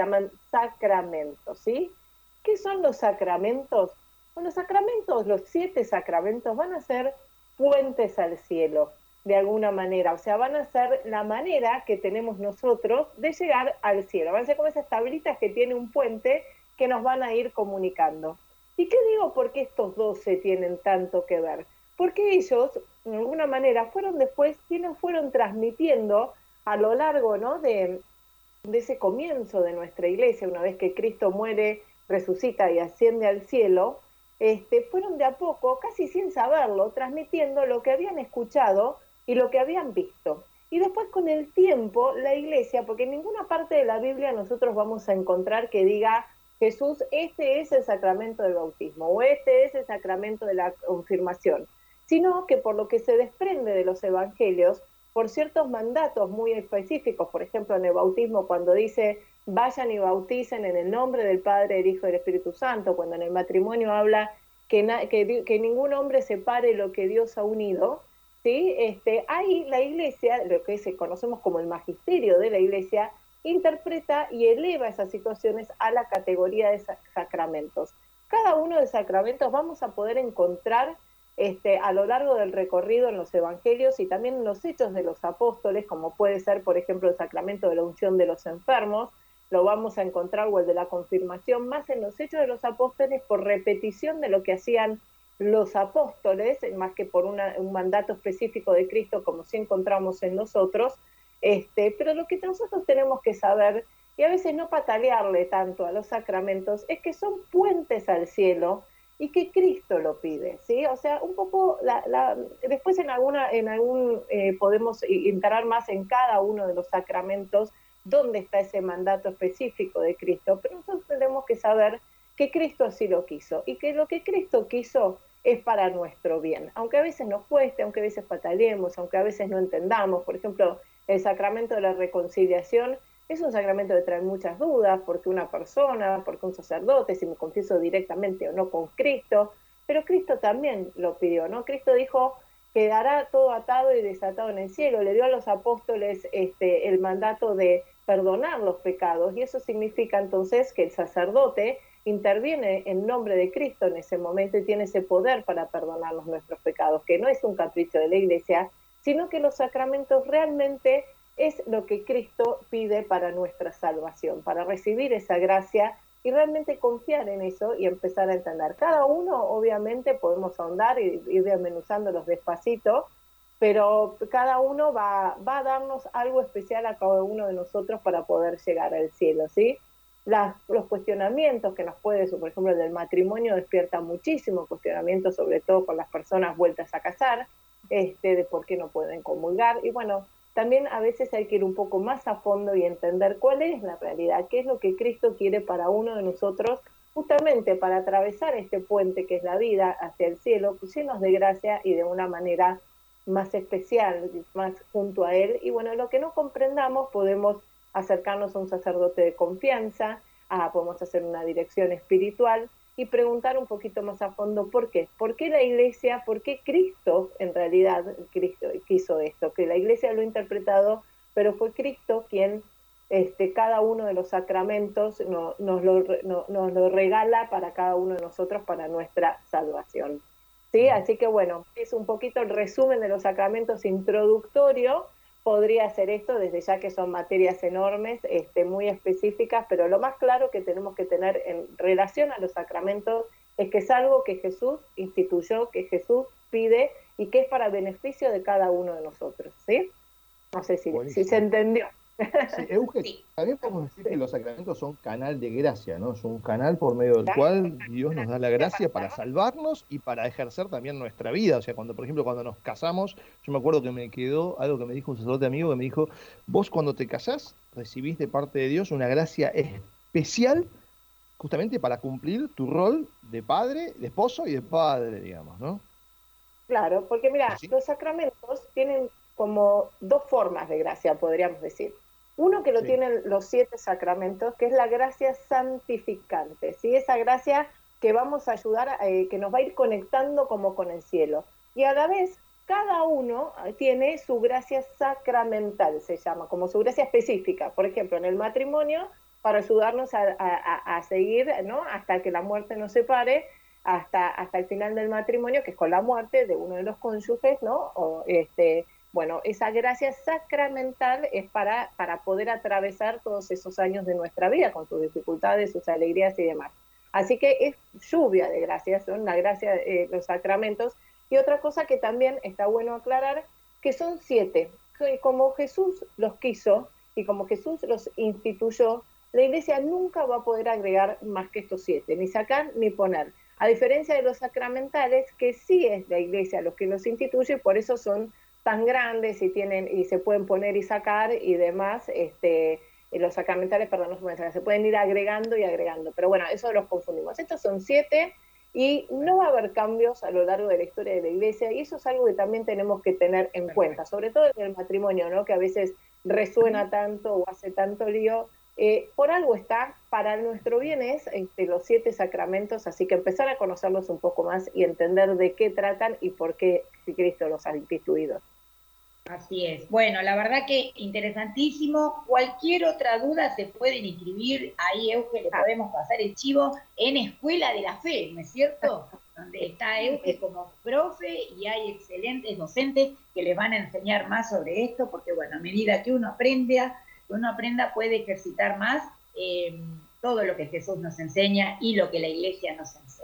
llaman sacramentos, ¿sí? ¿Qué son los sacramentos? Bueno, los sacramentos, los siete sacramentos van a ser puentes al cielo, de alguna manera, o sea, van a ser la manera que tenemos nosotros de llegar al cielo, van a ser como esas tablitas que tiene un puente que nos van a ir comunicando. ¿Y qué digo por qué estos doce tienen tanto que ver? Porque ellos, de alguna manera, fueron después quienes fueron transmitiendo a lo largo ¿no? de, de ese comienzo de nuestra iglesia, una vez que Cristo muere, resucita y asciende al cielo, este, fueron de a poco, casi sin saberlo, transmitiendo lo que habían escuchado y lo que habían visto. Y después con el tiempo, la iglesia, porque en ninguna parte de la Biblia nosotros vamos a encontrar que diga Jesús, este es el sacramento del bautismo o este es el sacramento de la confirmación, sino que por lo que se desprende de los evangelios, por ciertos mandatos muy específicos, por ejemplo en el bautismo cuando dice vayan y bauticen en el nombre del Padre, del Hijo y del Espíritu Santo, cuando en el matrimonio habla que, que, ningún hombre separe lo que Dios ha unido, ¿sí? este, ahí la iglesia, lo que se conocemos como el magisterio de la iglesia, interpreta y eleva esas situaciones a la categoría de sacramentos. Cada uno de sacramentos vamos a poder encontrar este, a lo largo del recorrido en los evangelios y también en los hechos de los apóstoles, como puede ser, por ejemplo, el sacramento de la unción de los enfermos, lo vamos a encontrar, o el de la confirmación, más en los hechos de los apóstoles por repetición de lo que hacían los apóstoles, más que por un mandato específico de Cristo, como si encontramos en nosotros. Este, pero lo que nosotros tenemos que saber, y a veces no patalearle tanto a los sacramentos, es que son puentes al cielo y que Cristo lo pide, ¿sí? O sea, un poco, la, después en alguna, en algún, eh, podemos entrar más en cada uno de los sacramentos, dónde está ese mandato específico de Cristo, pero nosotros tenemos que saber que Cristo así lo quiso y que lo que Cristo quiso es para nuestro bien, aunque a veces nos cueste, aunque a veces pataleemos, aunque a veces no entendamos, por ejemplo, el sacramento de la reconciliación es un sacramento que trae muchas dudas, porque una persona, porque un sacerdote, si me confieso directamente o no con Cristo, pero Cristo también lo pidió, ¿no? Cristo dijo, quedará todo atado y desatado en el cielo. Le dio a los apóstoles este, el mandato de perdonar los pecados y eso significa entonces que el sacerdote interviene en nombre de Cristo en ese momento y tiene ese poder para perdonarnos nuestros pecados, que no es un capricho de la iglesia, sino que los sacramentos realmente es lo que Cristo pide para nuestra salvación, para recibir esa gracia y realmente confiar en eso y empezar a entender. Cada uno, obviamente, podemos ahondar y ir desmenuzándolos despacito, pero cada uno va, va a darnos algo especial a cada uno de nosotros para poder llegar al cielo, ¿sí? Las, los cuestionamientos que nos puede, por ejemplo, el del matrimonio despierta muchísimo cuestionamiento, sobre todo con las personas vueltas a casar, este, de por qué no pueden comulgar. Y bueno, también a veces hay que ir un poco más a fondo y entender cuál es la realidad, qué es lo que Cristo quiere para uno de nosotros, justamente para atravesar este puente que es la vida hacia el cielo, llenos de gracia y de una manera más especial, más junto a Él. Y bueno, lo que no comprendamos podemos acercarnos a un sacerdote de confianza, a, podemos hacer una dirección espiritual y preguntar un poquito más a fondo por qué. ¿Por qué la iglesia, por qué Cristo en realidad Cristo quiso esto? Que la iglesia lo ha interpretado, pero fue Cristo quien este, cada uno de los sacramentos nos, lo, nos lo regala para cada uno de nosotros para nuestra salvación. ¿Sí? Así que bueno, es un poquito el resumen de los sacramentos introductorio podría ser esto, desde ya que son materias enormes, este, muy específicas, pero lo más claro que tenemos que tener en relación a los sacramentos es que es algo que Jesús instituyó, que Jesús pide y que es para beneficio de cada uno de nosotros, ¿sí? No sé si, si se entendió. Sí, también podemos decir que los sacramentos son canal de gracia, ¿no? Es un canal por medio del cual Dios nos da la gracia para salvarnos y para ejercer también nuestra vida. O sea, cuando, por ejemplo, cuando nos casamos, yo me acuerdo que me quedó algo que me dijo un sacerdote amigo que me dijo, vos cuando te casás recibís de parte de Dios una gracia especial justamente para cumplir tu rol de padre, de esposo y de padre, digamos, ¿no? Claro, porque mira, los sacramentos tienen como dos formas de gracia, podríamos decir. Uno que lo tienen los siete sacramentos, que es la gracia santificante, ¿sí? esa gracia que vamos a ayudar, eh, que nos va a ir conectando como con el cielo. Y a la vez, cada uno eh, tiene su gracia sacramental, se llama, como su gracia específica. Por ejemplo, en el matrimonio para ayudarnos a, seguir, ¿no? Hasta que la muerte nos separe, hasta, hasta el final del matrimonio, que es con la muerte de uno de los cónyuges, ¿no? O, este, bueno, esa gracia sacramental es para, para poder atravesar todos esos años de nuestra vida, con sus dificultades, sus alegrías y demás. Así que es lluvia de gracias, son la gracia, de los sacramentos. Y otra cosa que también está bueno aclarar, que son siete, como Jesús los quiso y como Jesús los instituyó, la iglesia nunca va a poder agregar más que estos siete, ni sacar ni poner. A diferencia de los sacramentales, que sí es la iglesia los que los instituye, por eso son tan grandes y tienen y se pueden poner y sacar y demás, este, los sacramentales, perdón, no se pueden ir agregando y agregando, pero bueno, eso los confundimos. Estos son siete y no va a haber cambios a lo largo de la historia de la iglesia y eso es algo que también tenemos que tener en cuenta, sobre todo en el matrimonio, ¿no? que a veces resuena tanto o hace tanto lío. Eh, por algo está, para nuestro bien es este, los siete sacramentos, así que empezar a conocerlos un poco más y entender de qué tratan y por qué Cristo los ha instituido. Así es. Bueno, la verdad que interesantísimo. Cualquier otra duda se pueden inscribir ahí, Euge, le ah. podemos pasar el chivo en Escuela de la Fe, ¿no es cierto? Donde está Euge como profe y hay excelentes docentes que les van a enseñar más sobre esto, porque bueno, a medida que uno aprenda, que uno aprenda puede ejercitar más eh, todo lo que Jesús nos enseña y lo que la iglesia nos enseña.